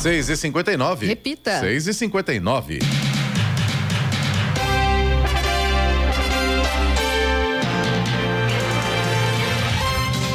6 e 59 Repita. 6 e 59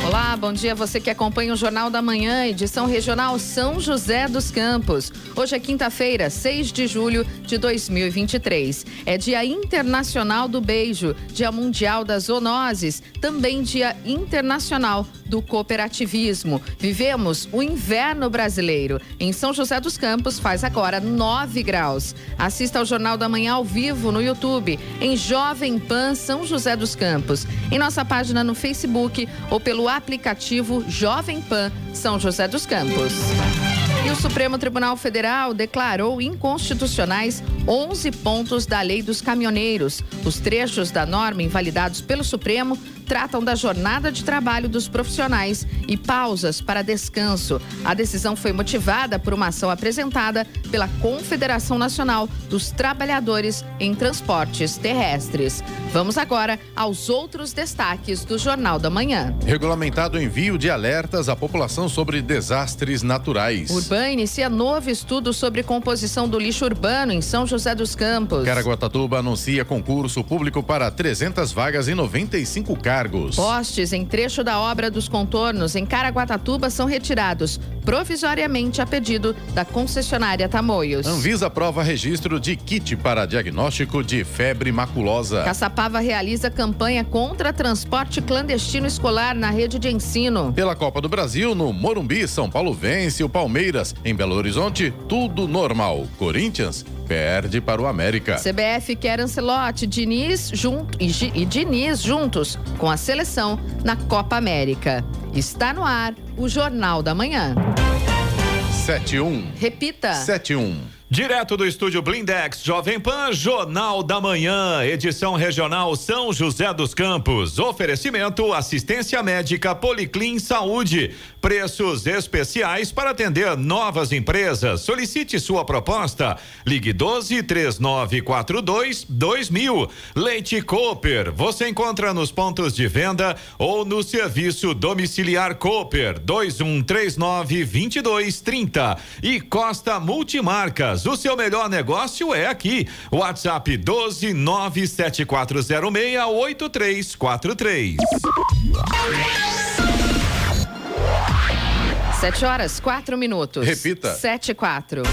Olá, bom dia você que acompanha o Jornal da Manhã, edição regional São José dos Campos. Hoje é quinta-feira, 6 de julho de 2023. É Dia Internacional do Beijo, Dia Mundial das Zoonoses, também Dia Internacional do Cooperativismo. Vivemos o inverno brasileiro. Em São José dos Campos faz agora 9 graus. Assista ao Jornal da Manhã ao vivo no YouTube, em Jovem Pan São José dos Campos, em nossa página no Facebook ou pelo aplicativo Jovem Pan São José dos Campos. E o Supremo Tribunal Federal declarou inconstitucionais 11 pontos da Lei dos Caminhoneiros. Os trechos da norma invalidados pelo Supremo tratam da jornada de trabalho dos profissionais e pausas para descanso. A decisão foi motivada por uma ação apresentada pela Confederação Nacional dos Trabalhadores em Transportes Terrestres. Vamos agora aos outros destaques do Jornal da Manhã. Regulamentado o envio de alertas à população sobre desastres naturais. Urban inicia novo estudo sobre composição do lixo urbano em São José dos Campos. Caraguatatuba anuncia concurso público para 300 vagas e 95 cargos. Postes em trecho da obra dos contornos em Caraguatatuba são retirados provisoriamente a pedido da concessionária Tamoios. Anvisa aprova registro de kit para diagnóstico de febre maculosa. Caçapava realiza campanha contra transporte clandestino escolar na rede de ensino. Pela Copa do Brasil, no Morumbi, São Paulo vence o Palmeiras. Em Belo Horizonte, tudo normal. Corinthians perde para o América. CBF quer Ancelotti, Diniz junto, e, e Diniz juntos com a seleção na Copa América. Está no ar o Jornal da Manhã. 71. Repita. 71. Direto do estúdio Blindex, Jovem Pan, Jornal da Manhã, edição regional São José dos Campos. Oferecimento assistência médica Policlin Saúde. Preços especiais para atender novas empresas. Solicite sua proposta. Ligue 12 3942 2000. Leite Cooper. Você encontra nos pontos de venda ou no serviço domiciliar Cooper 2139 2230. E Costa Multimarcas. O seu melhor negócio é aqui. WhatsApp 12 97406 8343. Sete horas, quatro minutos. Repita. Sete e quatro.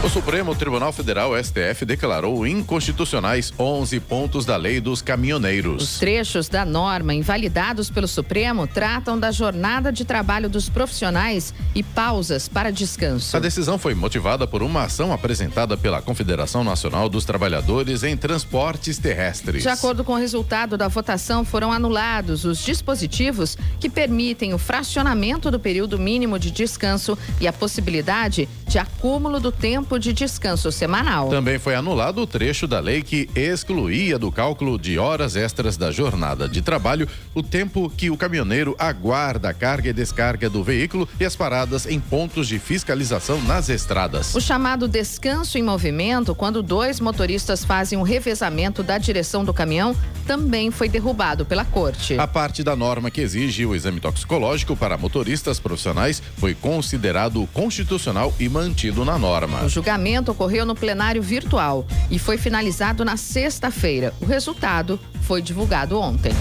O Supremo Tribunal Federal, STF, declarou inconstitucionais 11 pontos da lei dos caminhoneiros. Os trechos da norma invalidados pelo Supremo tratam da jornada de trabalho dos profissionais e pausas para descanso. A decisão foi motivada por uma ação apresentada pela Confederação Nacional dos Trabalhadores em Transportes Terrestres. De acordo com o resultado da votação, foram anulados os dispositivos que permitem o fracionamento do período mínimo de descanso e a possibilidade de acúmulo do tempo de descanso semanal. Também foi anulado o trecho da lei que excluía do cálculo de horas extras da jornada de trabalho o tempo que o caminhoneiro aguarda a carga e descarga do veículo e as paradas em pontos de fiscalização nas estradas. O chamado descanso em movimento, quando dois motoristas fazem um revezamento da direção do caminhão, também foi derrubado pela corte. A parte da norma que exige o exame toxicológico para motoristas profissionais foi considerado constitucional e mantido na norma. O julgamento ocorreu no plenário virtual e foi finalizado na sexta-feira. O resultado foi divulgado ontem.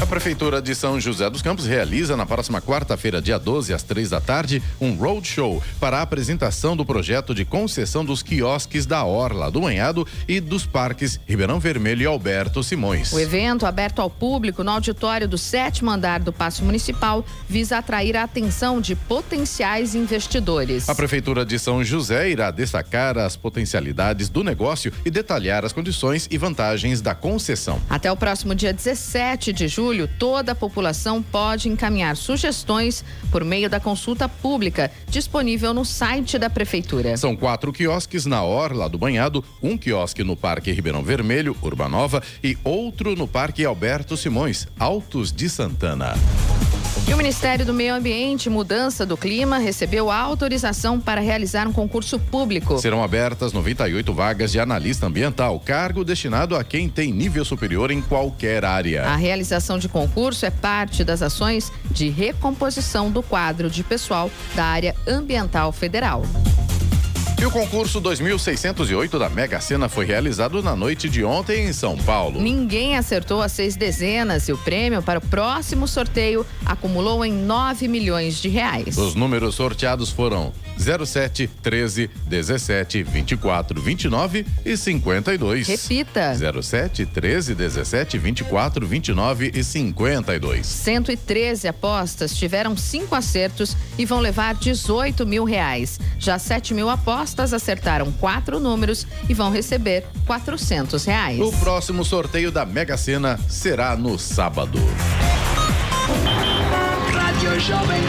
A Prefeitura de São José dos Campos realiza na próxima quarta-feira, dia 12, às três da tarde, um roadshow para a apresentação do projeto de concessão dos quiosques da Orla, do Manhado e dos parques Ribeirão Vermelho e Alberto Simões. O evento, aberto ao público no auditório do sétimo andar do Paço Municipal, visa atrair a atenção de potenciais investidores. A Prefeitura de São José irá destacar as potencialidades do negócio e detalhar as condições e vantagens da concessão. Até o próximo dia 17 de julho, toda a população pode encaminhar sugestões por meio da consulta pública disponível no site da Prefeitura. São quatro quiosques na Orla do Banhado, um quiosque no Parque Ribeirão Vermelho, Urbanova, e outro no Parque Alberto Simões, Altos de Santana. E o Ministério do Meio Ambiente e Mudança do Clima recebeu autorização para realizar um concurso público. Serão abertas 98 vagas de analista ambiental, cargo destinado a quem tem nível superior em qualquer área. A realização de concurso é parte das ações de recomposição do quadro de pessoal da área ambiental federal. E o concurso 2608 da Mega Sena foi realizado na noite de ontem em São Paulo. Ninguém acertou as seis dezenas e o prêmio para o próximo sorteio acumulou em 9 milhões de reais. Os números sorteados foram 07, 13, 17, 24, 29 e 52. Repita. 07, 13, 17, 24, 29 e 52. 113 apostas tiveram cinco acertos e vão levar 18 mil reais. Já 7 mil apostas acertaram quatro números e vão receber 400 reais. O próximo sorteio da Mega Sena será no sábado. Rádio Jovem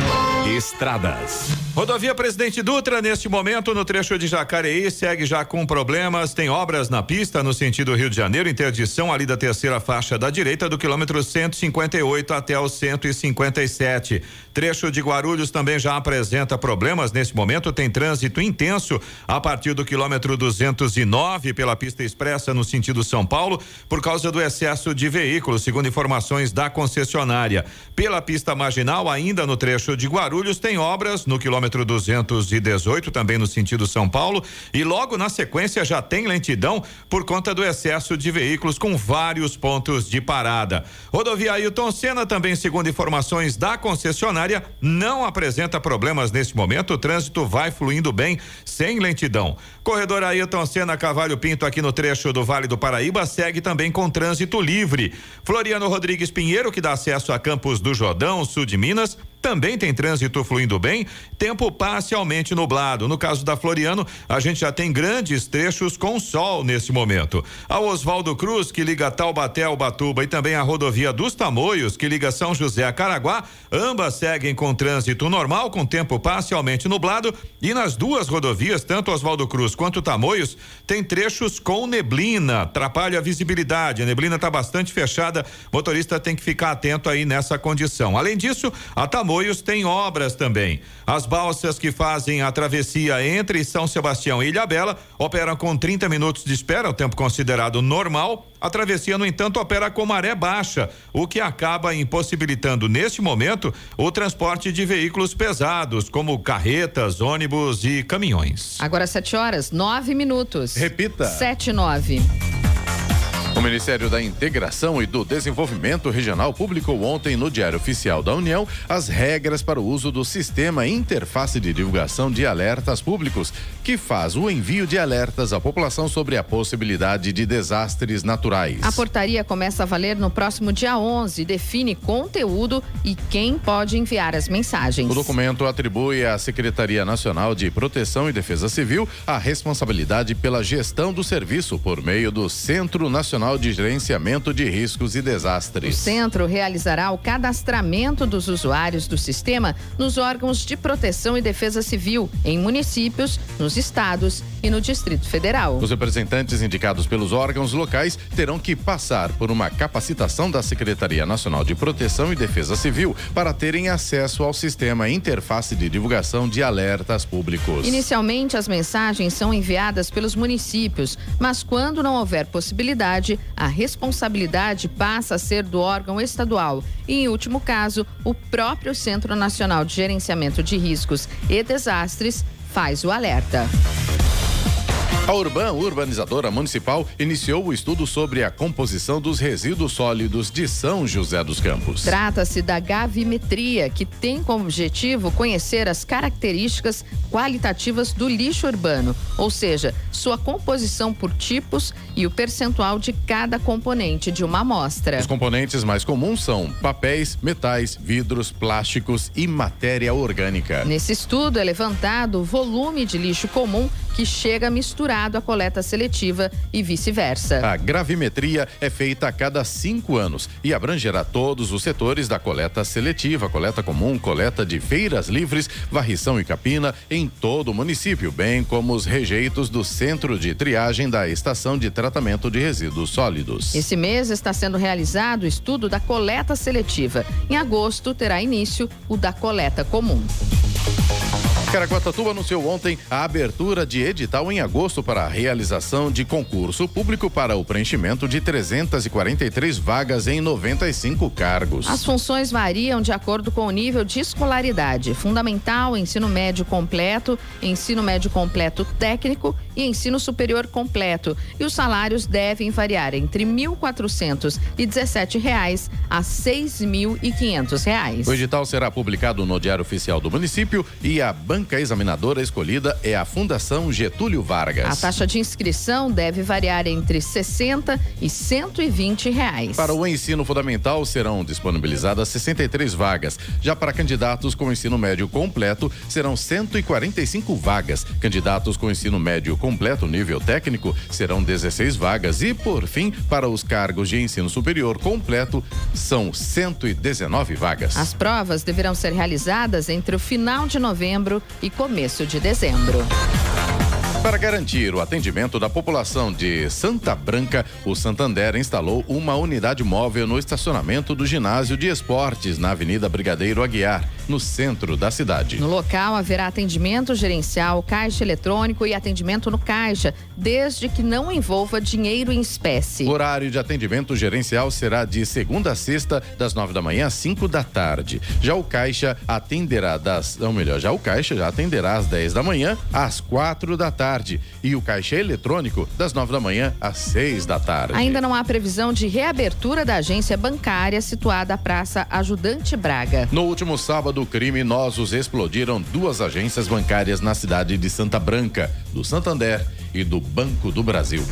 Estradas. Rodovia Presidente Dutra, neste momento, no trecho de Jacareí, segue já com problemas. Tem obras na pista no sentido Rio de Janeiro, interdição ali da terceira faixa da direita, do quilômetro 158 até o 157. Trecho de Guarulhos também já apresenta problemas. Neste momento, tem trânsito intenso a partir do quilômetro 209 pela pista expressa no sentido São Paulo, por causa do excesso de veículos, segundo informações da concessionária. Pela pista marginal, ainda no trecho de Guarulhos, tem obras no quilômetro quilômetro 218, também no sentido São Paulo, e logo na sequência já tem lentidão por conta do excesso de veículos com vários pontos de parada. Rodovia Ailton Senna, também segundo informações da concessionária, não apresenta problemas neste momento, o trânsito vai fluindo bem, sem lentidão. Corredor Ailton Senna Cavalho Pinto, aqui no trecho do Vale do Paraíba, segue também com trânsito livre. Floriano Rodrigues Pinheiro, que dá acesso a Campos do Jordão, sul de Minas, também tem trânsito fluindo bem, tempo parcialmente nublado. No caso da Floriano, a gente já tem grandes trechos com sol nesse momento. A Oswaldo Cruz, que liga Taubaté ao Batuba, e também a rodovia dos Tamoios, que liga São José a Caraguá, ambas seguem com trânsito normal, com tempo parcialmente nublado. E nas duas rodovias, tanto Oswaldo Cruz quanto Tamoios, tem trechos com neblina, atrapalha a visibilidade. A neblina está bastante fechada, motorista tem que ficar atento aí nessa condição. Além disso, a Tamoios Tamoios tem obras também. As balsas que fazem a travessia entre São Sebastião e Ilhabela operam com 30 minutos de espera, o tempo considerado normal. A travessia, no entanto, opera com maré baixa, o que acaba impossibilitando, neste momento, o transporte de veículos pesados, como carretas, ônibus e caminhões. Agora, 7 horas, 9 minutos. Repita. 7 e 9. O Ministério da Integração e do Desenvolvimento Regional publicou ontem no Diário Oficial da União as regras para o uso do sistema Interface de Divulgação de Alertas Públicos, que faz o envio de alertas à população sobre a possibilidade de desastres naturais. A portaria começa a valer no próximo dia 11 e define conteúdo e quem pode enviar as mensagens. O documento atribui à Secretaria Nacional de Proteção e Defesa Civil a responsabilidade pela gestão do serviço por meio do Centro Nacional Nacional de Gerenciamento de Riscos e Desastres. O centro realizará o cadastramento dos usuários do sistema nos órgãos de proteção e defesa civil, em municípios, nos estados e no Distrito Federal. Os representantes indicados pelos órgãos locais terão que passar por uma capacitação da Secretaria Nacional de Proteção e Defesa Civil para terem acesso ao sistema Interface de Divulgação de Alertas Públicos. Inicialmente, as mensagens são enviadas pelos municípios, mas quando não houver possibilidade, a responsabilidade passa a ser do órgão estadual e, em último caso, o próprio Centro Nacional de Gerenciamento de Riscos e Desastres faz o alerta. A Urban, urbanizadora municipal, iniciou o estudo sobre a composição dos resíduos sólidos de São José dos Campos. Trata-se da gavimetria, que tem como objetivo conhecer as características qualitativas do lixo urbano, ou seja, sua composição por tipos e o percentual de cada componente de uma amostra. Os componentes mais comuns são papéis, metais, vidros, plásticos e matéria orgânica. Nesse estudo é levantado o volume de lixo comum que chega a misturar misturado à coleta seletiva e vice-versa. A gravimetria é feita a cada cinco anos e abrangerá todos os setores da coleta seletiva, coleta comum, coleta de feiras livres, varrição e capina em todo o município, bem como os rejeitos do centro de triagem da estação de tratamento de resíduos sólidos. Esse mês está sendo realizado o estudo da coleta seletiva. Em agosto terá início o da coleta comum. Caraguatatuba anunciou ontem a abertura de edital em agosto para a realização de concurso público para o preenchimento de 343 vagas em 95 cargos. As funções variam de acordo com o nível de escolaridade: fundamental, ensino médio completo, ensino médio completo técnico e ensino superior completo. E os salários devem variar entre 1.417 reais a 6.500 reais. O edital será publicado no Diário Oficial do Município e a banca examinadora escolhida é a Fundação Getúlio Vargas. A taxa de inscrição deve variar entre 60 e 120 reais. Para o ensino fundamental serão disponibilizadas 63 vagas. Já para candidatos com ensino médio completo serão 145 vagas. Candidatos com ensino médio completo nível técnico serão 16 vagas e por fim, para os cargos de ensino superior completo são 119 vagas. As provas deverão ser realizadas entre o final de novembro e começo de dezembro. Para garantir o atendimento da população de Santa Branca, o Santander instalou uma unidade móvel no estacionamento do ginásio de esportes na Avenida Brigadeiro Aguiar, no centro da cidade. No local haverá atendimento gerencial, caixa eletrônico e atendimento no caixa, desde que não envolva dinheiro em espécie. O horário de atendimento gerencial será de segunda a sexta, das nove da manhã às cinco da tarde. Já o caixa atenderá das, ou melhor, já o caixa já atenderá às dez da manhã às quatro da tarde tarde e o caixa eletrônico das nove da manhã às seis da tarde. Ainda não há previsão de reabertura da agência bancária situada à Praça Ajudante Braga. No último sábado, criminosos explodiram duas agências bancárias na cidade de Santa Branca, do Santander e do Banco do Brasil.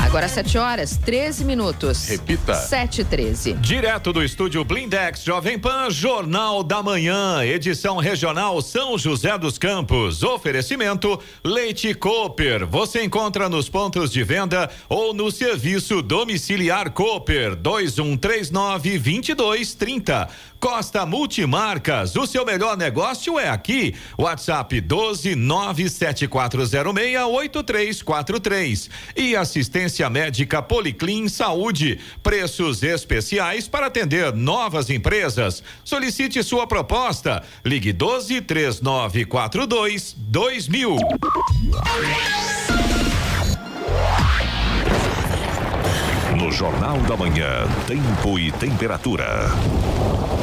Agora 7 horas, 13 minutos. Repita. 7 e 13. Direto do estúdio Blindex Jovem Pan, Jornal da Manhã, edição regional São José dos Campos. Oferecimento Leite Cooper. Você encontra nos pontos de venda ou no serviço domiciliar Cooper 2139 2230. Costa Multimarcas, o seu melhor negócio é aqui. WhatsApp 12 97406 8343. E assistência médica Policlin Saúde. Preços especiais para atender novas empresas. Solicite sua proposta. Ligue 12 3942 2000. No Jornal da Manhã, tempo e temperatura.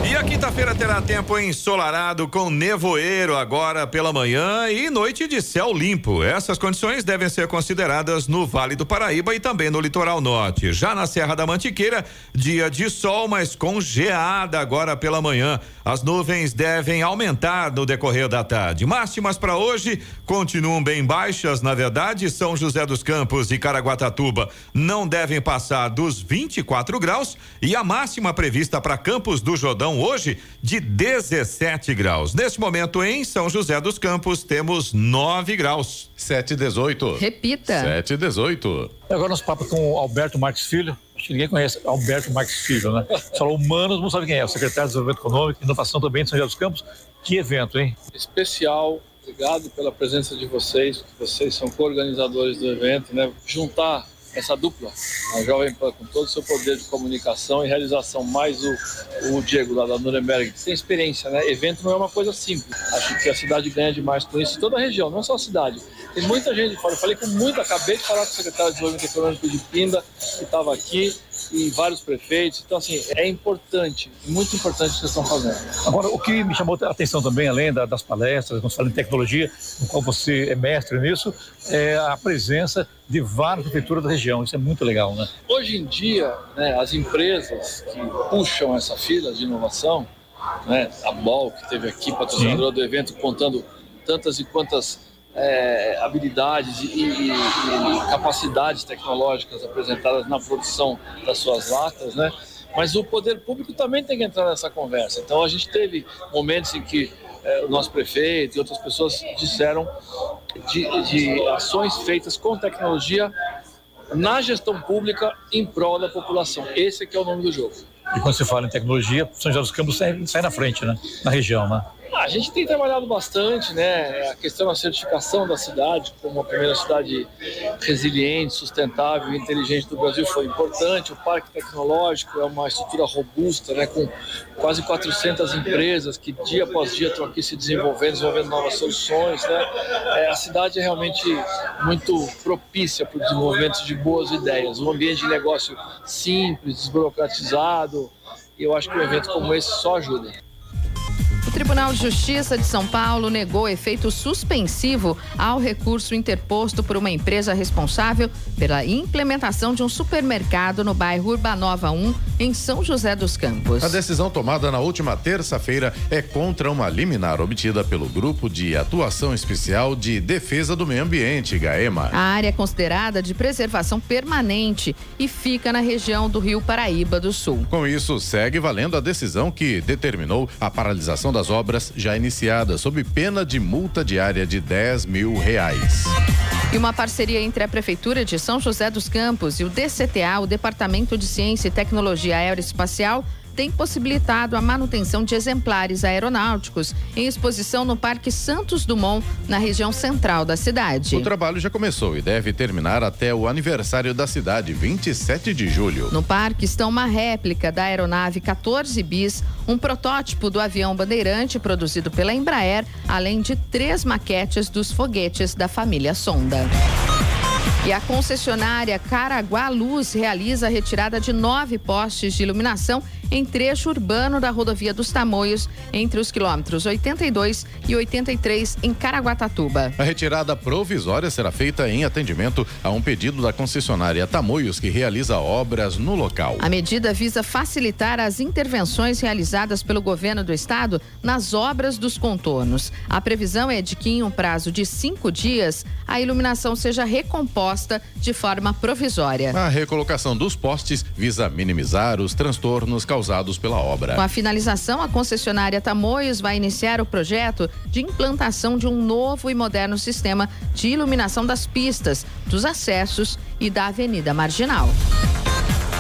E a quinta-feira terá tempo ensolarado com nevoeiro agora pela manhã e noite de céu limpo. Essas condições devem ser consideradas no Vale do Paraíba e também no litoral norte. Já na Serra da Mantiqueira, dia de sol, mas com geada agora pela manhã. As nuvens devem aumentar no decorrer da tarde. Máximas para hoje continuam bem baixas, na verdade, São José dos Campos e Caraguatatuba não devem passar dos 24 graus e a máxima prevista para Campos do Jordão hoje de 17 graus. Neste momento em São José dos Campos temos 9 graus. 7 e 18. Repita. 7 e 18. Agora nosso papo com o Alberto Marques Filho. Acho que ninguém conhece Alberto Marques Filho, né? Falou humanos, não sabe quem é. O secretário de Desenvolvimento Econômico e Inovação também de São José dos Campos. Que evento, hein? Especial. Obrigado pela presença de vocês. Vocês são co-organizadores do evento, né? Juntar essa dupla, a Jovem Pan, com todo o seu poder de comunicação e realização, mais o, o Diego lá da Nuremberg, que tem experiência, né? Evento não é uma coisa simples. Acho que a cidade ganha demais com isso, toda a região, não só a cidade. Tem muita gente fora. Eu falei com muita, acabei de falar com o secretário de Desenvolvimento Econômico de Pinda, que estava aqui, e vários prefeitos. Então, assim, é importante, muito importante o que vocês estão fazendo. Agora, o que me chamou a atenção também, além da, das palestras, quando fala em tecnologia, no qual você é mestre nisso, é a presença de várias prefeituras da região. Isso é muito legal, né? Hoje em dia, né, as empresas que puxam essa fila de inovação, né, a BOL, que teve aqui, patrocinadora do evento, contando tantas e quantas é, habilidades e, e, e, capacidades tecnológicas apresentadas na produção das suas latas, né? Mas o poder público também tem que entrar nessa conversa. Então a gente teve momentos em que o nosso prefeito e outras pessoas disseram de, de ações feitas com tecnologia na gestão pública em prol da população. Esse é que é o nome do jogo. E quando se fala em tecnologia, São José dos Campos sai, sai na frente, né? Na região, né? A gente tem trabalhado bastante, né? A questão da certificação da cidade como a primeira cidade resiliente, sustentável e inteligente do Brasil foi importante. O parque tecnológico é uma estrutura robusta, né? Com quase 400 empresas que dia após dia estão aqui se desenvolvendo, desenvolvendo novas soluções, né? É, a cidade é realmente muito propícia para o desenvolvimento de boas ideias. Um ambiente de negócio simples, desburocratizado. E eu acho que um evento como esse só ajuda. O Tribunal de Justiça de São Paulo negou efeito suspensivo ao recurso interposto por uma empresa responsável pela implementação de um supermercado no bairro Urbanova 1, em São José dos Campos. A decisão tomada na última terça-feira é contra uma liminar obtida pelo Grupo de Atuação Especial de Defesa do Meio Ambiente, GAEMA. A área é considerada de preservação permanente e fica na região do Rio Paraíba do Sul. Com isso, segue valendo a decisão que determinou a paralisação das obras já iniciadas, sob pena de multa diária de 10 mil reais. E uma parceria entre a Prefeitura de São José dos Campos e o DCTA, o Departamento de Ciência e Tecnologia Aeroespacial, tem possibilitado a manutenção de exemplares aeronáuticos em exposição no Parque Santos Dumont, na região central da cidade. O trabalho já começou e deve terminar até o aniversário da cidade, 27 de julho. No parque estão uma réplica da aeronave 14 bis, um protótipo do avião Bandeirante produzido pela Embraer, além de três maquetes dos foguetes da família Sonda. E a concessionária Caraguá Luz realiza a retirada de nove postes de iluminação em trecho urbano da rodovia dos Tamoios, entre os quilômetros 82 e 83, em Caraguatatuba. A retirada provisória será feita em atendimento a um pedido da concessionária Tamoios, que realiza obras no local. A medida visa facilitar as intervenções realizadas pelo governo do estado nas obras dos contornos. A previsão é de que, em um prazo de cinco dias, a iluminação seja recomposta de forma provisória. A recolocação dos postes visa minimizar os transtornos causados pela obra. Com a finalização, a concessionária Tamoios vai iniciar o projeto de implantação de um novo e moderno sistema de iluminação das pistas, dos acessos e da Avenida Marginal.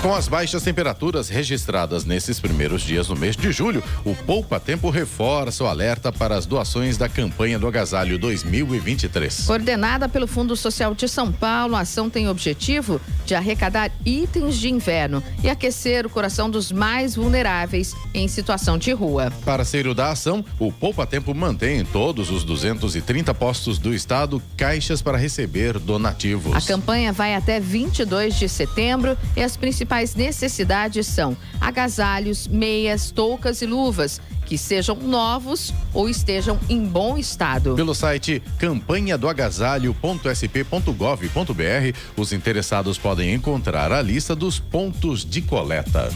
Com as baixas temperaturas registradas nesses primeiros dias no mês de julho, o Poupa Tempo reforça o alerta para as doações da campanha do Agasalho 2023. Coordenada pelo Fundo Social de São Paulo, a ação tem o objetivo de arrecadar itens de inverno e aquecer o coração dos mais vulneráveis em situação de rua. Parceiro da ação, o Poupa Tempo mantém em todos os 230 postos do estado caixas para receber donativos. A campanha vai até 22 de setembro e as principais necessidades são agasalhos, meias, toucas e luvas que sejam novos ou estejam em bom estado. Pelo site campanhadoagasalho.sp.gov.br, os interessados podem encontrar a lista dos pontos de coleta.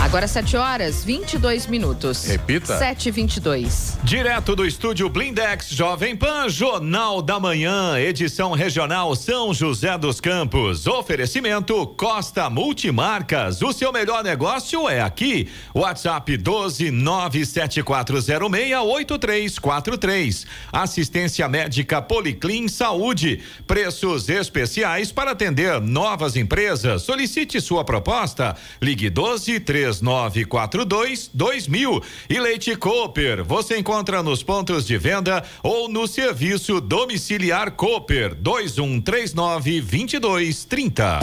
Agora 7 horas 22 minutos. Repita. 7 22 Direto do estúdio Blindex Jovem Pan, Jornal da Manhã, edição regional São José dos Campos. Oferecimento Costa Multimarcas. O seu melhor negócio é aqui. WhatsApp 12 974068343. Assistência médica Policlin Saúde. Preços especiais para atender novas empresas. Solicite sua proposta. Ligue 12 3942 2000. E Leite Cooper. Você encontra nos pontos de venda ou no serviço domiciliar Cooper 2139 2230.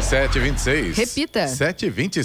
Sete vinte e seis. Repita. Sete vinte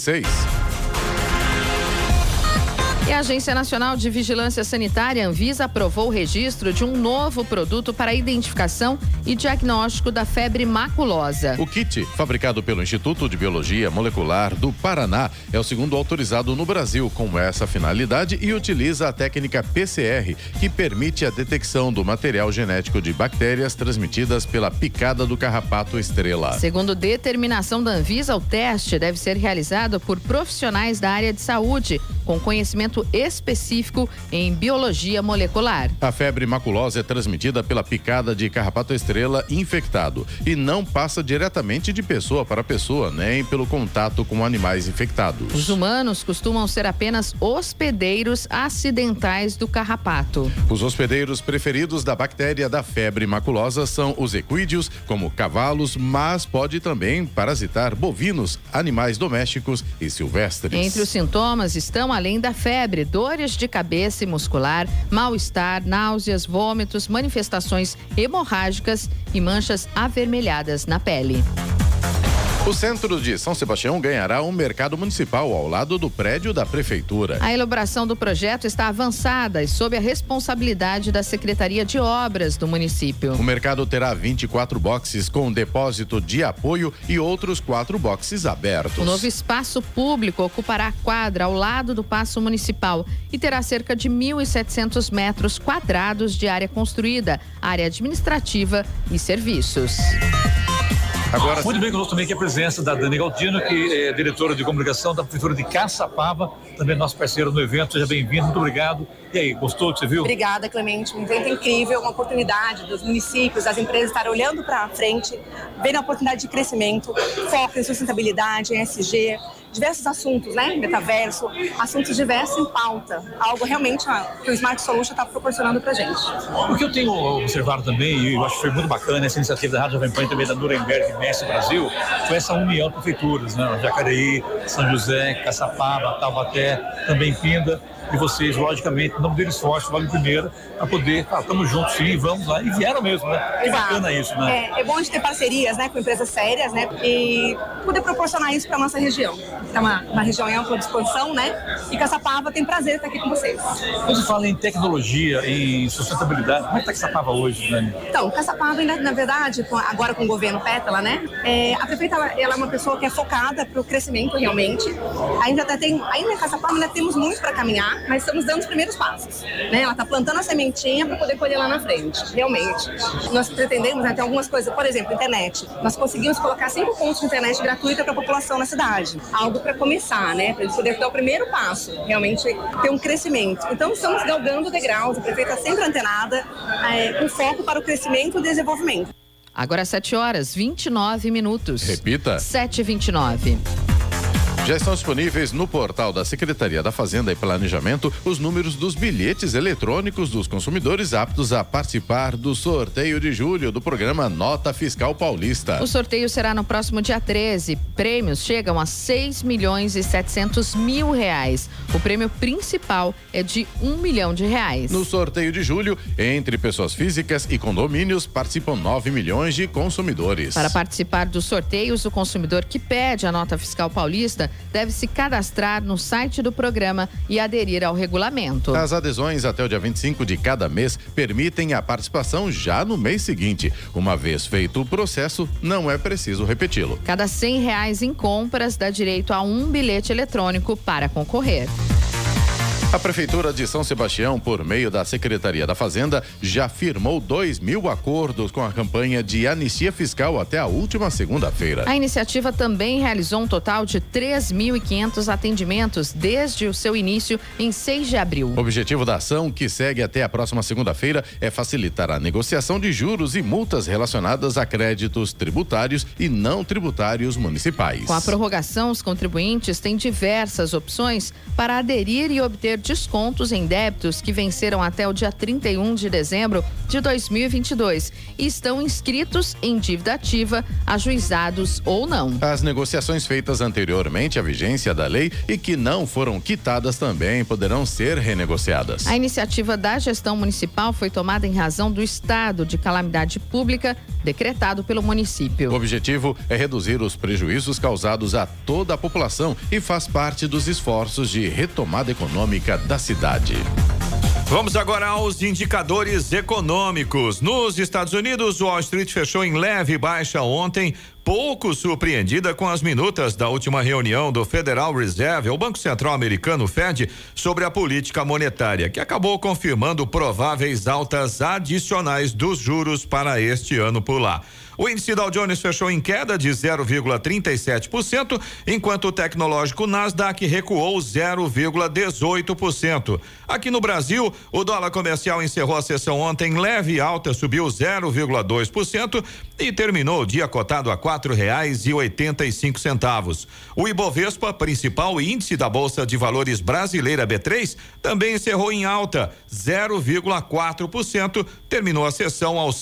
e a Agência Nacional de Vigilância Sanitária, Anvisa, aprovou o registro de um novo produto para identificação e diagnóstico da febre maculosa. O kit, fabricado pelo Instituto de Biologia Molecular do Paraná, é o segundo autorizado no Brasil com essa finalidade e utiliza a técnica PCR, que permite a detecção do material genético de bactérias transmitidas pela picada do carrapato estrela. Segundo determinação da Anvisa, o teste deve ser realizado por profissionais da área de saúde, com conhecimento específico em biologia molecular. A febre maculosa é transmitida pela picada de carrapato estrela infectado e não passa diretamente de pessoa para pessoa, nem pelo contato com animais infectados. Os humanos costumam ser apenas hospedeiros acidentais do carrapato. Os hospedeiros preferidos da bactéria da febre maculosa são os equídeos, como cavalos, mas pode também parasitar bovinos, animais domésticos e silvestres. Entre os sintomas estão, além da febre, dores de cabeça e muscular, mal-estar, náuseas, vômitos, manifestações hemorrágicas e manchas avermelhadas na pele. O centro de São Sebastião ganhará um mercado municipal ao lado do prédio da prefeitura. A elaboração do projeto está avançada e sob a responsabilidade da Secretaria de Obras do município. O mercado terá 24 boxes com depósito de apoio e outros quatro boxes abertos. O novo espaço público ocupará a quadra ao lado do Paço Municipal e terá cerca de 1.700 metros quadrados de área construída, área administrativa e serviços. Agora, Muito bem, conosco também aqui a presença da Dani Galdino, que é diretora de comunicação da Prefeitura de Caçapava, também nosso parceiro no evento. Seja bem-vindo, muito obrigado. E aí, gostou do que você viu? Obrigada, Clemente. Um evento incrível, uma oportunidade dos municípios, das empresas estarem olhando para frente, vendo a oportunidade de crescimento, foco em sustentabilidade, em SG, diversos assuntos, né? Metaverso, assuntos diversos em pauta. Algo realmente que o Smart Solution está proporcionando para gente. O que eu tenho observado também, e eu acho que foi muito bacana essa iniciativa da Rádio Jovem Pan também da Nuremberg Messi Brasil, foi essa união de prefeituras, né? Jacareí, São José, Caçapava, Taubaté, também Pinda e vocês, logicamente, não deram esforço, vale primeiro, para poder, ah, estamos juntos sim, vamos lá. E vieram mesmo, né? É bacana isso, né? É, é bom de ter parcerias né, com empresas sérias, né? E poder proporcionar isso para nossa região. É uma, uma região em ampla disposição, né? E Caçapava tem prazer estar aqui com vocês. Quando você fala em tecnologia, em sustentabilidade, como é que está Caçapava hoje, Dani? Então, Caçapava, ainda, na verdade, agora com o governo Pétala, né? É, a prefeita, ela é uma pessoa que é focada para o crescimento, realmente. Ainda até tem, ainda em Caçapava ainda temos muito para caminhar, mas estamos dando os primeiros passos. Né? Ela está plantando a sementinha para poder colher lá na frente, realmente. Nós pretendemos né, ter algumas coisas, por exemplo, internet. Nós conseguimos colocar cinco pontos de internet gratuita para a população na cidade. Algo para começar, né? Para eles poderem dar o primeiro passo, realmente ter um crescimento. Então, estamos galgando degraus, a prefeita sempre antenada, é, com foco para o crescimento e desenvolvimento. Agora 7 horas 29 minutos. Repita. 7h29. Já estão disponíveis no portal da Secretaria da Fazenda e Planejamento os números dos bilhetes eletrônicos dos consumidores aptos a participar do sorteio de julho do programa Nota Fiscal Paulista. O sorteio será no próximo dia 13. Prêmios chegam a 6 milhões e 700 mil reais. O prêmio principal é de 1 milhão de reais. No sorteio de julho, entre pessoas físicas e condomínios, participam 9 milhões de consumidores. Para participar dos sorteios, o consumidor que pede a Nota Fiscal Paulista deve se cadastrar no site do programa e aderir ao regulamento. As adesões até o dia 25 de cada mês permitem a participação já no mês seguinte. Uma vez feito o processo, não é preciso repeti-lo. Cada 100 reais em compras dá direito a um bilhete eletrônico para concorrer. A Prefeitura de São Sebastião, por meio da Secretaria da Fazenda, já firmou 2 mil acordos com a campanha de anistia fiscal até a última segunda-feira. A iniciativa também realizou um total de 3.500 atendimentos desde o seu início em 6 de abril. O objetivo da ação, que segue até a próxima segunda-feira, é facilitar a negociação de juros e multas relacionadas a créditos tributários e não tributários municipais. Com a prorrogação, os contribuintes têm diversas opções para aderir e obter descontos em débitos que venceram até o dia 31 de dezembro de 2022 e estão inscritos em dívida ativa, ajuizados ou não. As negociações feitas anteriormente à vigência da lei e que não foram quitadas também poderão ser renegociadas. A iniciativa da gestão municipal foi tomada em razão do estado de calamidade pública decretado pelo município. O objetivo é reduzir os prejuízos causados a toda a população e faz parte dos esforços de retomada econômica da cidade. Vamos agora aos indicadores econômicos. Nos Estados Unidos, Wall Street fechou em leve baixa ontem, pouco surpreendida com as minutas da última reunião do Federal Reserve, o Banco Central Americano, Fed, sobre a política monetária, que acabou confirmando prováveis altas adicionais dos juros para este ano por lá. O índice Dow Jones fechou em queda de 0,37%, enquanto o tecnológico Nasdaq recuou 0,18%. Aqui no Brasil, o dólar comercial encerrou a sessão ontem em leve alta, subiu 0,2% e terminou o dia cotado a quatro reais e oitenta e cinco centavos. O Ibovespa, principal índice da Bolsa de Valores brasileira B3, também encerrou em alta, 0,4%, terminou a sessão aos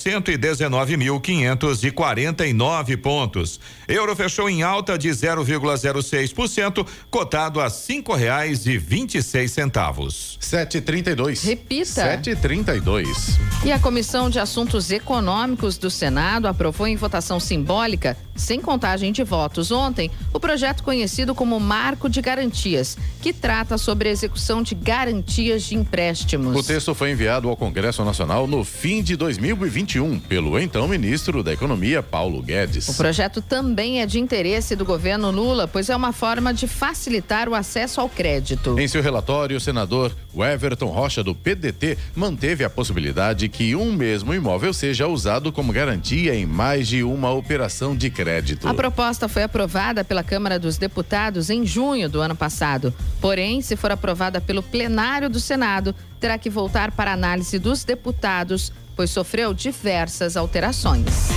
119.549 pontos. Euro fechou em alta de 0,06%, cotado a cinco reais e vinte e seis centavos. Sete e trinta e dois. Repita. Sete e trinta e dois. E a Comissão de Assuntos Econômicos do Senado aprovou em votação simbólica, sem contagem de votos ontem, o projeto conhecido como Marco de Garantias, que trata sobre a execução de garantias de empréstimos. O texto foi enviado ao Congresso Nacional no fim de 2021 pelo então ministro da Economia, Paulo Guedes. O projeto também é de interesse do governo Lula, pois é uma forma de facilitar o acesso ao crédito. Em seu relatório, o senador Everton Rocha, do PDT, manteve a possibilidade que um mesmo imóvel seja usado como garantia em mais de uma operação de crédito. A proposta foi aprovada pela Câmara dos Deputados em junho do ano passado. Porém, se for aprovada pelo plenário do Senado, terá que voltar para análise dos deputados, pois sofreu diversas alterações.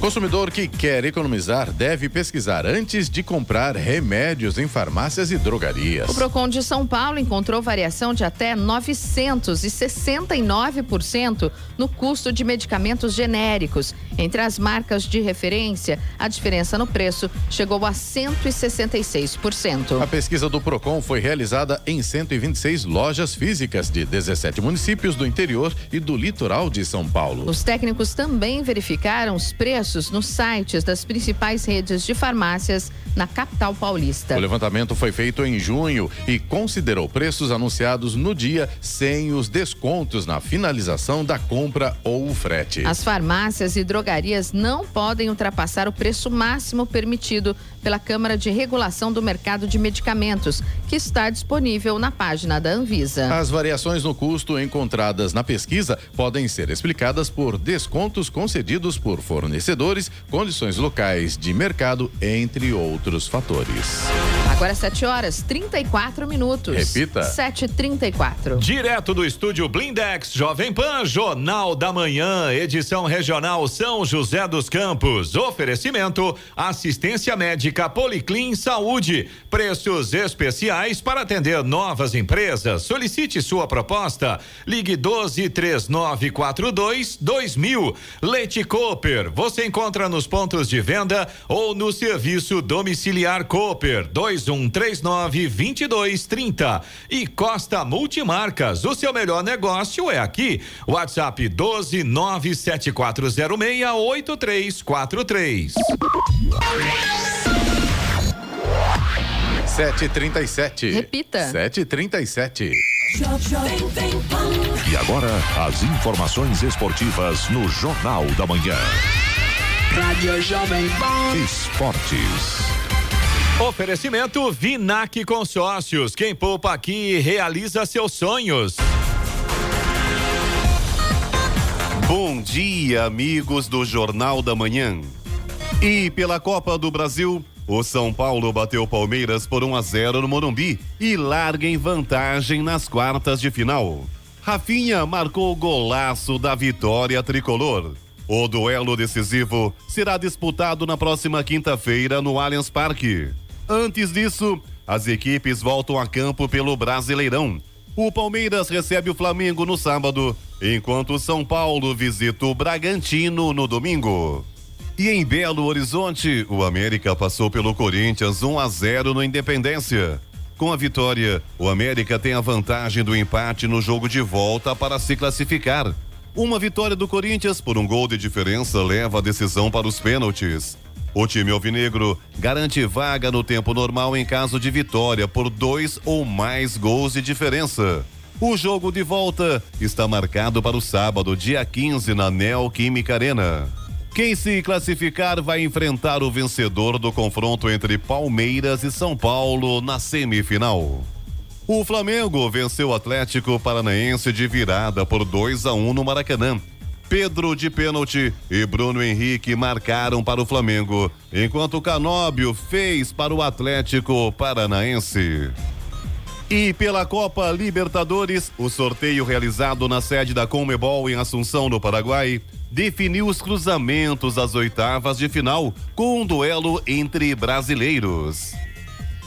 Consumidor que quer economizar deve pesquisar antes de comprar remédios em farmácias e drogarias. O Procon de São Paulo encontrou variação de até 969% no custo de medicamentos genéricos. Entre as marcas de referência, a diferença no preço chegou a 166%. A pesquisa do Procon foi realizada em 126 lojas físicas de 17 municípios do interior e do litoral de São Paulo. Os técnicos também verificaram os preços nos sites das principais redes de farmácias na capital paulista. O levantamento foi feito em junho e considerou preços anunciados no dia sem os descontos na finalização da compra ou frete. As farmácias e drogarias não podem ultrapassar o preço máximo permitido pela Câmara de Regulação do Mercado de Medicamentos, que está disponível na página da Anvisa. As variações no custo encontradas na pesquisa podem ser explicadas por descontos concedidos por fornecedores, condições locais de mercado, entre outros fatores. Agora 7 horas 34 minutos. Repita. 7h34. Direto do estúdio Blindex Jovem Pan, Jornal da Manhã, edição regional São José dos Campos. Oferecimento: assistência médica Policlin Saúde. Preços especiais para atender novas empresas. Solicite sua proposta. Ligue 12 3942 2000. Leite Cooper. Você encontra nos pontos de venda ou no serviço domiciliar Cooper 2139 2230. E Costa Multimarcas. O seu melhor negócio é aqui. WhatsApp 12 97406 8343. 7h37. Repita. 7h37. E agora, as informações esportivas no Jornal da Manhã. Rádio Jovem Pan. Esportes. Oferecimento Vinac Consórcios. Quem poupa aqui realiza seus sonhos. Bom dia, amigos do Jornal da Manhã. E pela Copa do Brasil, o São Paulo bateu Palmeiras por 1 a 0 no Morumbi e larga em vantagem nas quartas de final. Rafinha marcou o golaço da vitória tricolor. O duelo decisivo será disputado na próxima quinta-feira no Allianz Parque. Antes disso, as equipes voltam a campo pelo Brasileirão. O Palmeiras recebe o Flamengo no sábado, enquanto o São Paulo visita o Bragantino no domingo. E em Belo Horizonte, o América passou pelo Corinthians 1 a 0 no Independência. Com a vitória, o América tem a vantagem do empate no jogo de volta para se classificar. Uma vitória do Corinthians por um gol de diferença leva a decisão para os pênaltis. O time alvinegro garante vaga no tempo normal em caso de vitória por dois ou mais gols de diferença. O jogo de volta está marcado para o sábado, dia 15, na Neoquímica Arena. Quem se classificar vai enfrentar o vencedor do confronto entre Palmeiras e São Paulo na semifinal. O Flamengo venceu o Atlético Paranaense de virada por 2 a 1 no Maracanã. Pedro de pênalti e Bruno Henrique marcaram para o Flamengo, enquanto Canóbio fez para o Atlético Paranaense. E pela Copa Libertadores, o sorteio realizado na sede da Comebol em Assunção, no Paraguai, definiu os cruzamentos das oitavas de final com um duelo entre brasileiros.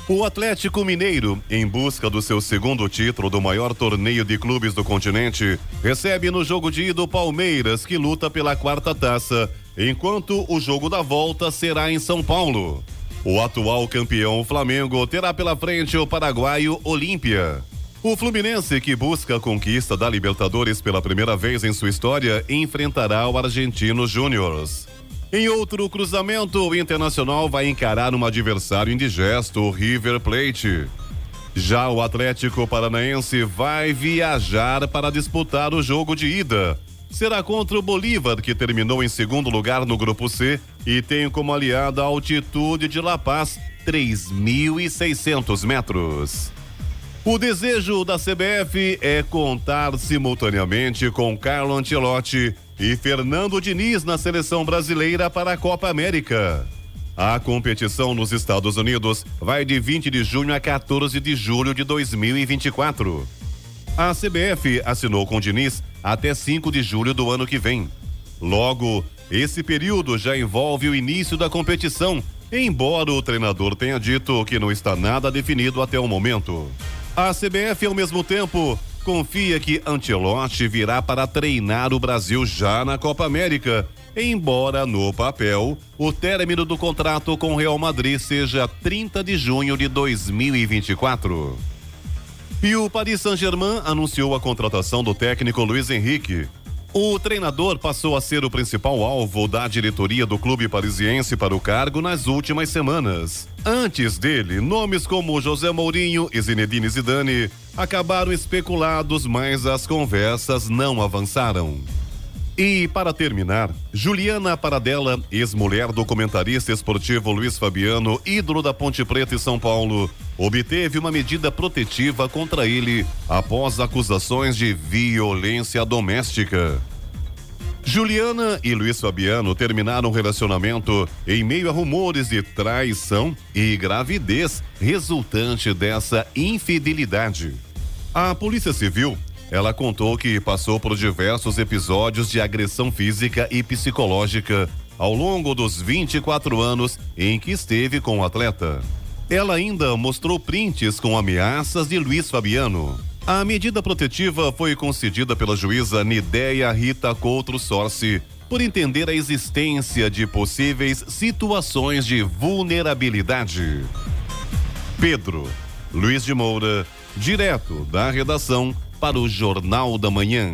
O Atlético Mineiro, em busca do seu segundo título do maior torneio de clubes do continente, recebe no jogo de ida o Palmeiras, que luta pela quarta taça, enquanto o jogo da volta será em São Paulo. O atual campeão Flamengo terá pela frente o paraguaio Olímpia. O Fluminense, que busca a conquista da Libertadores pela primeira vez em sua história, enfrentará o Argentino Júnior. Em outro cruzamento, o Internacional vai encarar um adversário indigesto, o River Plate. Já o Atlético Paranaense vai viajar para disputar o jogo de ida. Será contra o Bolívar, que terminou em segundo lugar no grupo C e tem como aliada a altitude de La Paz, 3.600 metros. O desejo da CBF é contar simultaneamente com Carlo Ancelotti e Fernando Diniz na seleção brasileira para a Copa América. A competição nos Estados Unidos vai de 20 de junho a 14 de julho de 2024. A CBF assinou com Diniz até 5 de julho do ano que vem. Logo, esse período já envolve o início da competição, embora o treinador tenha dito que não está nada definido até o momento. A CBF, ao mesmo tempo, confia que Ancelotti virá para treinar o Brasil já na Copa América, embora no papel o término do contrato com o Real Madrid seja 30 de junho de 2024. E o Paris Saint-Germain anunciou a contratação do técnico Luiz Henrique. O treinador passou a ser o principal alvo da diretoria do clube parisiense para o cargo nas últimas semanas. Antes dele, nomes como José Mourinho e Zinedine Zidane acabaram especulados, mas as conversas não avançaram. E para terminar, Juliana Paradella, ex-mulher do comentarista esportivo Luiz Fabiano, ídolo da Ponte Preta e São Paulo, obteve uma medida protetiva contra ele após acusações de violência doméstica. Juliana e Luiz Fabiano terminaram o relacionamento em meio a rumores de traição e gravidez resultante dessa infidelidade. A Polícia Civil ela contou que passou por diversos episódios de agressão física e psicológica ao longo dos 24 anos em que esteve com o atleta. Ela ainda mostrou prints com ameaças de Luiz Fabiano. A medida protetiva foi concedida pela juíza Nideia Rita Coutro Sorce por entender a existência de possíveis situações de vulnerabilidade. Pedro Luiz de Moura, direto da redação para o Jornal da Manhã.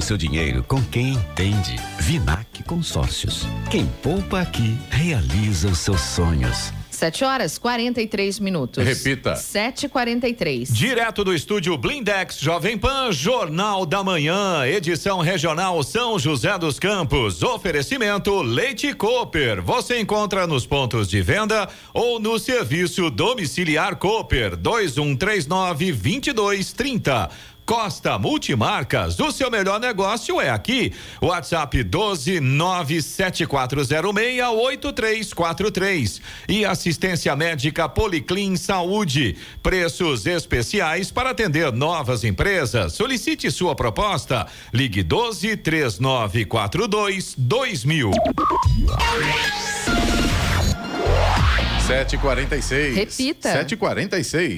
o seu dinheiro com quem entende. Vinac Consórcios. Quem poupa aqui realiza os seus sonhos. 7 horas 43 minutos. Repita. 7h43. Direto do estúdio Blindex Jovem Pan, Jornal da Manhã, edição regional São José dos Campos. Oferecimento Leite Cooper. Você encontra nos pontos de venda ou no serviço domiciliar Cooper 2139 2230. Costa Multimarcas, o seu melhor negócio é aqui. WhatsApp 12974068343 e assistência médica Policlin Saúde. Preços especiais para atender novas empresas. Solicite sua proposta. Ligue 12 3942 2000. 7h46. Repita. 7h46.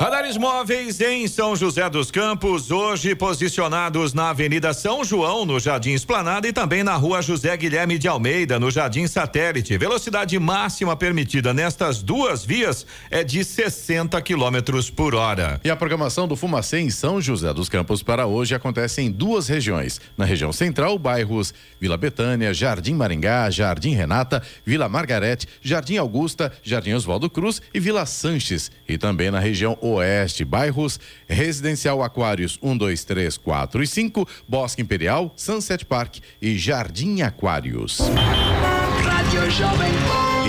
Radares móveis em São José dos Campos, hoje posicionados na Avenida São João, no Jardim Esplanada, e também na Rua José Guilherme de Almeida, no Jardim Satélite. Velocidade máxima permitida nestas duas vias é de 60 quilômetros por hora. E a programação do Fumacê em São José dos Campos para hoje acontece em duas regiões. Na região central, bairros Vila Betânia, Jardim Maringá, Jardim Renata, Vila Margarete, Jardim Augusta, Jardim Oswaldo Cruz e Vila Sanches. E também na região oeste, bairros Residencial Aquários 1, 2, 3, 4 e 5, Bosque Imperial, Sunset Park e Jardim Aquários.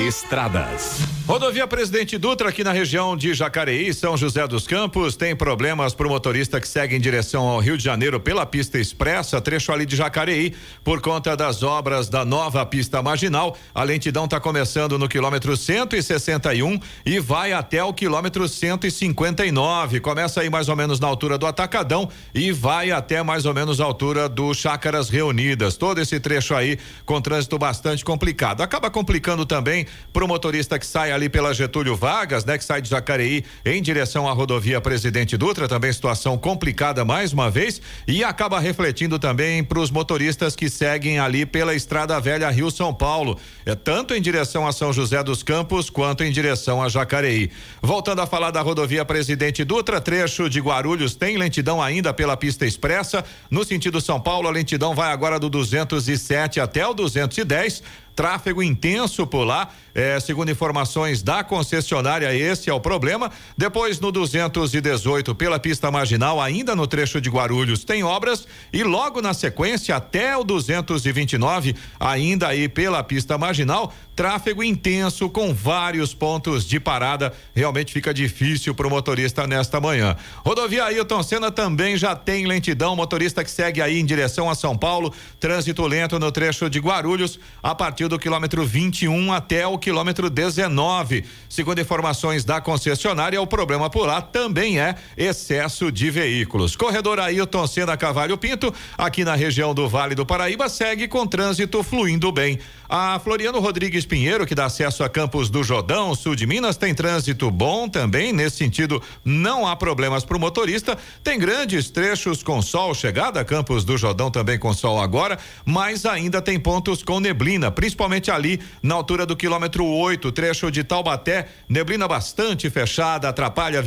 Estradas. Rodovia Presidente Dutra, aqui na região de Jacareí, São José dos Campos, tem problemas para o motorista que segue em direção ao Rio de Janeiro pela pista expressa, trecho ali de Jacareí, por conta das obras da nova pista marginal. A lentidão está começando no quilômetro 161 e vai até o quilômetro 159. Começa aí mais ou menos na altura do Atacadão e vai até mais ou menos a altura do Chácaras Reunidas. Todo esse trecho aí com trânsito bastante complicado. Acaba complicando também para o motorista que sai ali pela Getúlio Vargas, né, que sai de Jacareí em direção à rodovia Presidente Dutra, também situação complicada mais uma vez e acaba refletindo também para os motoristas que seguem ali pela Estrada Velha Rio São Paulo, é tanto em direção a São José dos Campos quanto em direção a Jacareí. Voltando a falar da rodovia Presidente Dutra, trecho de Guarulhos tem lentidão ainda pela pista expressa, no sentido São Paulo a lentidão vai agora do 207 até o 210 tráfego intenso por lá. É, segundo informações da concessionária, esse é o problema. Depois, no 218, pela pista marginal, ainda no trecho de Guarulhos, tem obras. E logo na sequência, até o 229, ainda aí pela pista marginal, tráfego intenso com vários pontos de parada. Realmente fica difícil para o motorista nesta manhã. Rodovia Ailton Senna também já tem lentidão. Motorista que segue aí em direção a São Paulo, trânsito lento no trecho de Guarulhos, a partir do quilômetro 21 até o quilômetro 19. Segundo informações da concessionária, o problema por lá também é excesso de veículos. Corredor Ailton Senna Cavalho Pinto, aqui na região do Vale do Paraíba, segue com trânsito fluindo bem. A Floriano Rodrigues Pinheiro, que dá acesso a Campos do Jordão, sul de Minas, tem trânsito bom também. Nesse sentido, não há problemas para o motorista. Tem grandes trechos com sol, chegada a Campos do Jordão também com sol agora, mas ainda tem pontos com neblina, principalmente ali na altura do quilômetro 8, trecho de Taubaté. Neblina bastante fechada, atrapalha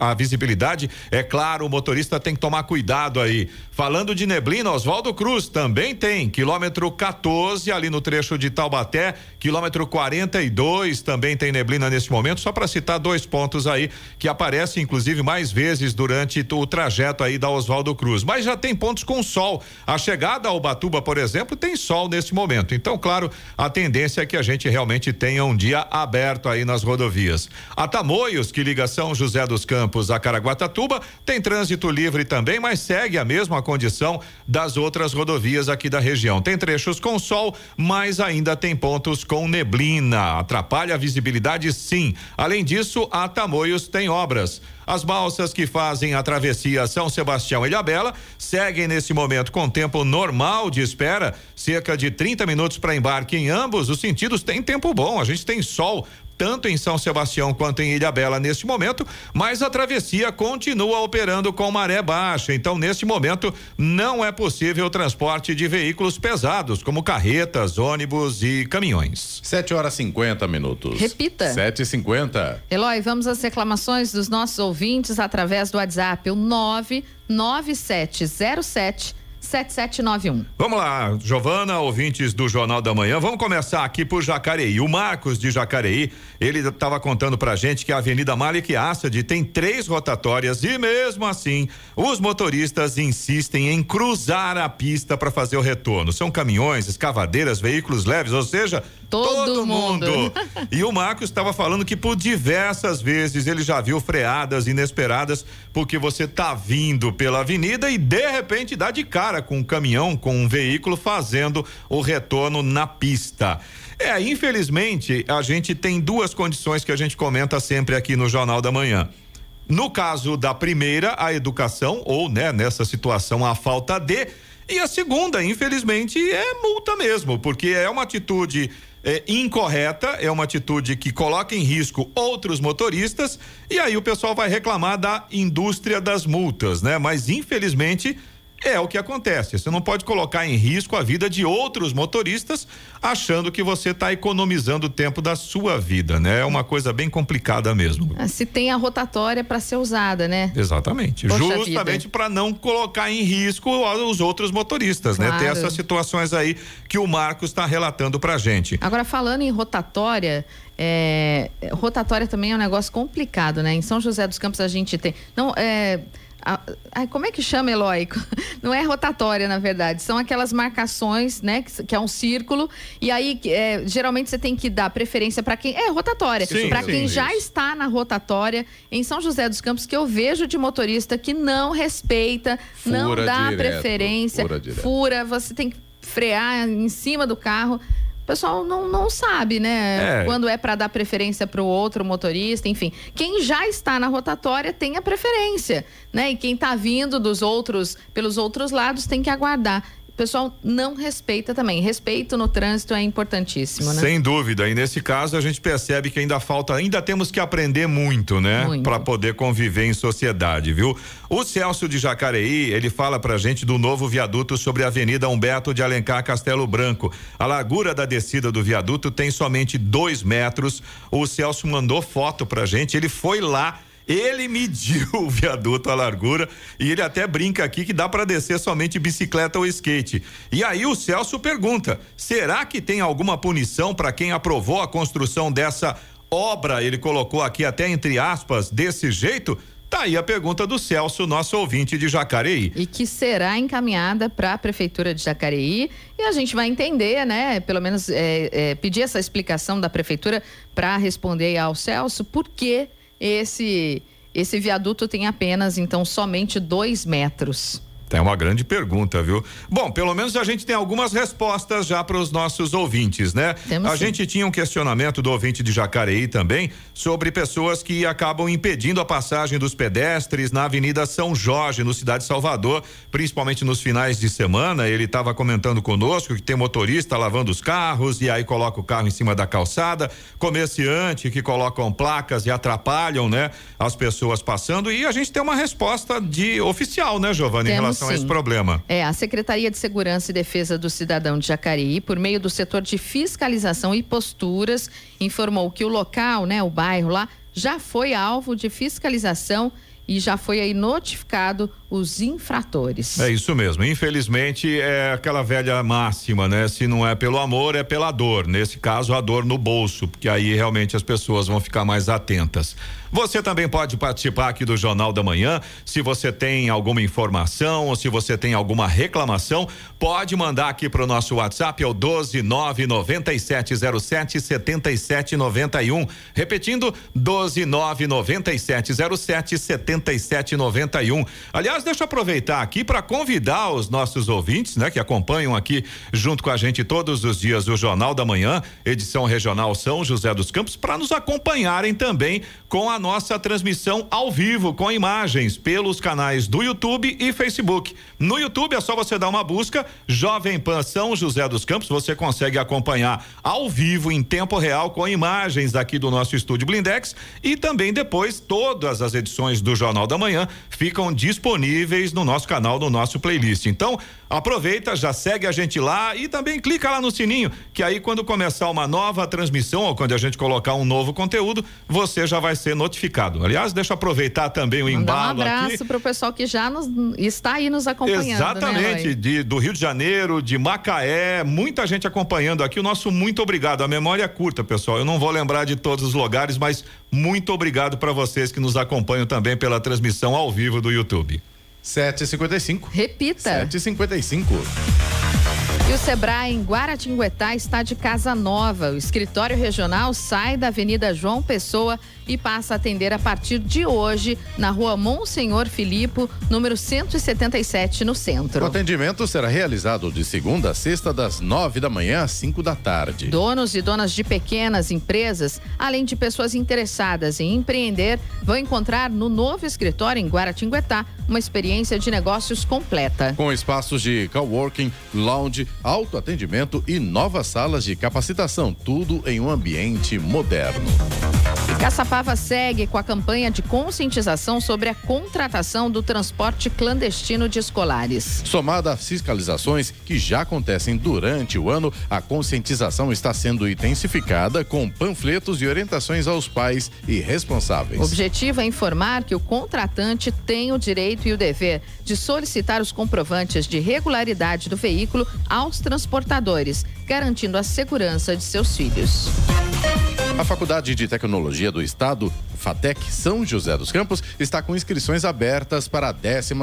a visibilidade. É claro, o motorista tem que tomar cuidado aí. Falando de neblina, Oswaldo Cruz também tem quilômetro 14 ali no trecho de Taubaté, quilômetro 42 também tem neblina nesse momento, só para citar dois pontos aí que aparecem inclusive mais vezes durante o trajeto aí da Oswaldo Cruz. Mas já tem pontos com sol. A chegada ao Batuba, por exemplo, tem sol nesse momento. Então, claro, a tendência é que a gente realmente tenha um dia aberto aí nas rodovias. A Tamoios, que liga São José dos Campos a Caraguatatuba, tem trânsito livre também, mas segue a mesma condição das outras rodovias aqui da região. Tem trechos com sol, mas ainda tem pontos com neblina. Atrapalha a visibilidade, sim. Além disso, a Tamoios tem obras. As balsas que fazem a travessia São Sebastião e Ilhabela seguem nesse momento com tempo normal de espera, cerca de 30 minutos para embarque em ambos os sentidos. Tem tempo bom, a gente tem sol tanto em São Sebastião quanto em Ilhabela neste momento, mas a travessia continua operando com maré baixa. Então, neste momento, não é possível o transporte de veículos pesados, como carretas, ônibus e caminhões. 7 horas 50 minutos. Repita. 7 e 50 Eloy, vamos às reclamações dos nossos ouvintes através do WhatsApp, o 99707 7791. Vamos lá, Giovana, ouvintes do Jornal da Manhã. Vamos começar aqui por Jacareí. O Marcos de Jacareí, ele estava contando pra gente que a Avenida Malik Assad tem três rotatórias e mesmo assim, os motoristas insistem em cruzar a pista para fazer o retorno. São caminhões, escavadeiras, veículos leves, ou seja, Todo, todo mundo. mundo. e o Marcos estava falando que por diversas vezes ele já viu freadas inesperadas porque você tá vindo pela avenida e de repente dá de cara com um caminhão, com um veículo fazendo o retorno na pista. É, infelizmente, a gente tem duas condições que a gente comenta sempre aqui no Jornal da Manhã. No caso da primeira, a educação, ou né, nessa situação, a falta de. E a segunda, infelizmente, é multa mesmo, porque é uma atitude é, incorreta, é uma atitude que coloca em risco outros motoristas e aí o pessoal vai reclamar da indústria das multas, né? Mas infelizmente é o que acontece. Você não pode colocar em risco a vida de outros motoristas achando que você está economizando o tempo da sua vida, né? É uma coisa bem complicada mesmo. Ah, se tem a rotatória para ser usada, né? Exatamente. Poxa Justamente para não colocar em risco os outros motoristas, claro. né? Tem essas situações aí que o Marcos está relatando pra gente. Agora, falando em rotatória, é, rotatória também é um negócio complicado, né? Em São José dos Campos a gente tem. Não, é como é que chama, Eloy? Não é rotatória, na verdade. São aquelas marcações, né? Que, que é um círculo. E aí, é, geralmente, você tem que dar preferência para quem. É rotatória. Para quem sim, já isso. está na rotatória. Em São José dos Campos, que eu vejo de motorista que não respeita, fura não dá direto, preferência. Fura, fura, você tem que frear em cima do carro pessoal não, não sabe, né? É. Quando é para dar preferência para o outro motorista, enfim. Quem já está na rotatória tem a preferência, né? E quem está vindo dos outros, pelos outros lados, tem que aguardar pessoal não respeita também. Respeito no trânsito é importantíssimo, né? Sem dúvida. E nesse caso a gente percebe que ainda falta, ainda temos que aprender muito, né? Para poder conviver em sociedade, viu? O Celso de Jacareí, ele fala pra gente do novo viaduto sobre a Avenida Humberto de Alencar Castelo Branco. A largura da descida do viaduto tem somente dois metros. O Celso mandou foto pra gente, ele foi lá ele mediu o viaduto, a largura, e ele até brinca aqui que dá para descer somente bicicleta ou skate. E aí o Celso pergunta: será que tem alguma punição para quem aprovou a construção dessa obra? Ele colocou aqui até entre aspas, desse jeito? Tá aí a pergunta do Celso, nosso ouvinte de Jacareí. E que será encaminhada para a Prefeitura de Jacareí e a gente vai entender, né? Pelo menos é, é, pedir essa explicação da Prefeitura para responder ao Celso por que esse esse viaduto tem apenas então somente dois metros. É uma grande pergunta, viu? Bom, pelo menos a gente tem algumas respostas já para os nossos ouvintes, né? Temos a sim. gente tinha um questionamento do ouvinte de Jacareí também sobre pessoas que acabam impedindo a passagem dos pedestres na Avenida São Jorge, no Cidade de Salvador, principalmente nos finais de semana. Ele estava comentando conosco que tem motorista lavando os carros e aí coloca o carro em cima da calçada, comerciante que colocam placas e atrapalham, né, as pessoas passando. E a gente tem uma resposta de oficial, né, Giovanni, em relação relação Sim. a esse problema. É, a Secretaria de Segurança e Defesa do Cidadão de Jacareí, por meio do setor de fiscalização e posturas, informou que o local, né, o bairro lá, já foi alvo de fiscalização e já foi aí notificado os infratores. É isso mesmo. Infelizmente é aquela velha máxima, né? Se não é pelo amor, é pela dor. Nesse caso, a dor no bolso, porque aí realmente as pessoas vão ficar mais atentas. Você também pode participar aqui do Jornal da Manhã. Se você tem alguma informação ou se você tem alguma reclamação, pode mandar aqui para o nosso WhatsApp, é o 12997077791. Repetindo, 12997077791. Aliás, deixa eu aproveitar aqui para convidar os nossos ouvintes, né, que acompanham aqui junto com a gente todos os dias o Jornal da Manhã, edição regional São José dos Campos, para nos acompanharem também com a nossa transmissão ao vivo com imagens pelos canais do YouTube e Facebook. No YouTube é só você dar uma busca Jovem Pan São José dos Campos, você consegue acompanhar ao vivo em tempo real com imagens aqui do nosso estúdio Blindex e também depois todas as edições do Jornal da Manhã ficam disponíveis no nosso canal, no nosso playlist. Então, aproveita, já segue a gente lá e também clica lá no sininho, que aí quando começar uma nova transmissão ou quando a gente colocar um novo conteúdo, você já vai ser notificado notificado. Aliás, deixa eu aproveitar também o Mandar embalo. Um abraço para o pessoal que já nos, está aí nos acompanhando. Né, Exatamente, né, de, do Rio de Janeiro, de Macaé, muita gente acompanhando aqui. O nosso muito obrigado. A memória é curta, pessoal. Eu não vou lembrar de todos os lugares, mas muito obrigado para vocês que nos acompanham também pela transmissão ao vivo do YouTube. 7h55. Repita. 7h55. E o Sebrae em Guaratinguetá está de casa nova. O escritório regional sai da Avenida João Pessoa e passa a atender a partir de hoje na rua Monsenhor Filipo, número 177, no centro. O atendimento será realizado de segunda a sexta, das nove da manhã às cinco da tarde. Donos e donas de pequenas empresas, além de pessoas interessadas em empreender, vão encontrar no novo escritório em Guaratinguetá uma experiência de negócios completa. Com espaços de coworking, lounge, autoatendimento e novas salas de capacitação, tudo em um ambiente moderno. Caçapava segue com a campanha de conscientização sobre a contratação do transporte clandestino de escolares. Somada às fiscalizações que já acontecem durante o ano, a conscientização está sendo intensificada com panfletos e orientações aos pais e responsáveis. O objetivo é informar que o contratante tem o direito e o dever de solicitar os comprovantes de regularidade do veículo aos transportadores, garantindo a segurança de seus filhos. A Faculdade de Tecnologia do Estado, FATEC São José dos Campos, está com inscrições abertas para a 12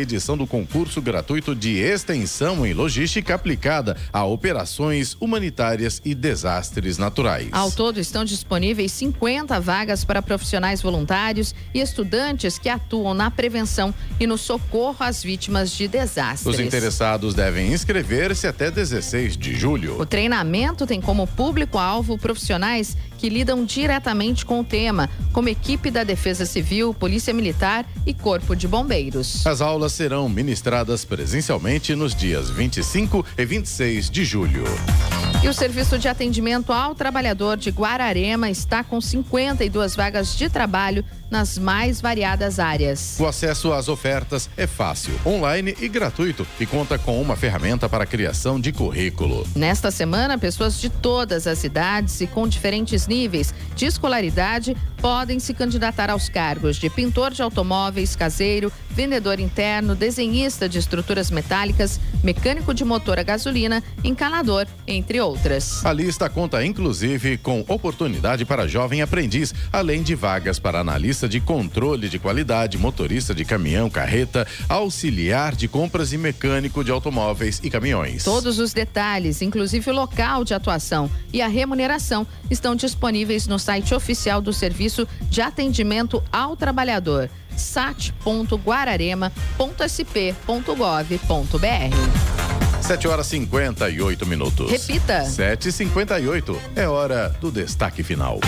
edição do concurso gratuito de extensão em logística aplicada a operações humanitárias e desastres naturais. Ao todo estão disponíveis 50 vagas para profissionais voluntários e estudantes que atuam na prevenção e no socorro às vítimas de desastres. Os interessados devem inscrever-se até 16 de julho. O treinamento tem como público-alvo profissionais que lidam diretamente com o tema, como equipe da Defesa Civil, Polícia Militar e Corpo de Bombeiros. As aulas serão ministradas presencialmente nos dias 25 e 26 de julho. E o Serviço de Atendimento ao Trabalhador de Guararema está com 52 vagas de trabalho nas mais variadas áreas. O acesso às ofertas é fácil, online e gratuito e conta com uma ferramenta para a criação de currículo. Nesta semana, pessoas de todas as idades e com diferentes níveis de escolaridade podem se candidatar aos cargos de pintor de automóveis, caseiro, vendedor interno, desenhista de estruturas metálicas, mecânico de motor a gasolina, encanador, entre outras. A lista conta inclusive com oportunidade para jovem aprendiz, além de vagas para analista de controle de qualidade, motorista de caminhão, carreta, auxiliar de compras e mecânico de automóveis e caminhões. Todos os detalhes, inclusive o local de atuação e a remuneração, estão disponíveis no site oficial do Serviço de Atendimento ao Trabalhador sat.guararema.sp.gov.br. 7 horas 58 minutos. Repita. 7h58. É hora do destaque final.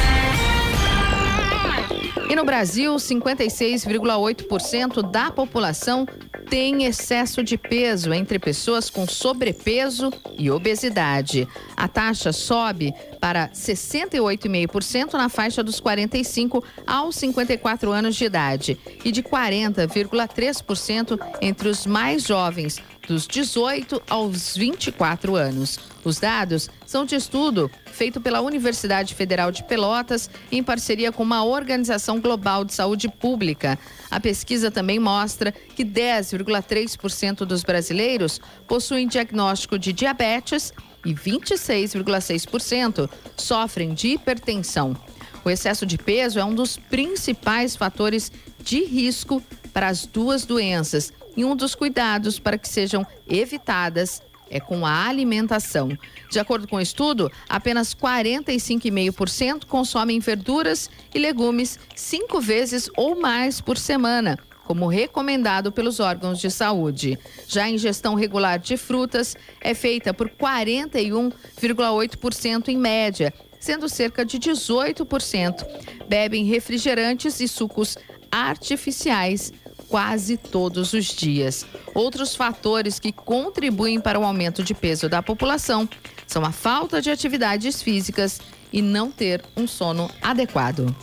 E no Brasil, 56,8% da população tem excesso de peso entre pessoas com sobrepeso e obesidade. A taxa sobe para 68,5% na faixa dos 45 aos 54 anos de idade e de 40,3% entre os mais jovens, dos 18 aos 24 anos. Os dados são de estudo feito pela Universidade Federal de Pelotas em parceria com uma organização global de saúde pública. A pesquisa também mostra que 10,3% dos brasileiros possuem diagnóstico de diabetes e 26,6% sofrem de hipertensão. O excesso de peso é um dos principais fatores de risco para as duas doenças e um dos cuidados para que sejam evitadas é com a alimentação. De acordo com o estudo, apenas 45,5% consomem verduras e legumes cinco vezes ou mais por semana, como recomendado pelos órgãos de saúde. Já a ingestão regular de frutas é feita por 41,8% em média, sendo cerca de 18% bebem refrigerantes e sucos artificiais quase todos os dias. Outros fatores que contribuem para o aumento de peso da população são a falta de atividades físicas e não ter um sono adequado.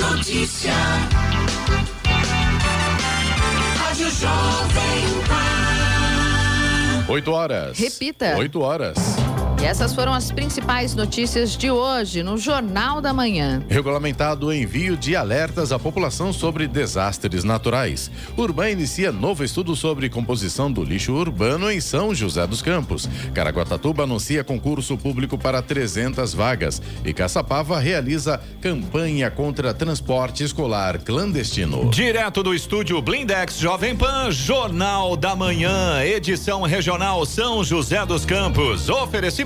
Notícia. Rádio Jovem Pan. 8 horas. Repita. 8 horas. E essas foram as principais notícias de hoje no Jornal da Manhã. Regulamentado o envio de alertas à população sobre desastres naturais. Urbana inicia novo estudo sobre composição do lixo urbano em São José dos Campos. Caraguatatuba anuncia concurso público para 300 vagas. E Caçapava realiza campanha contra transporte escolar clandestino. Direto do estúdio Blindex Jovem Pan, Jornal da Manhã, edição regional São José dos Campos. Oferecimento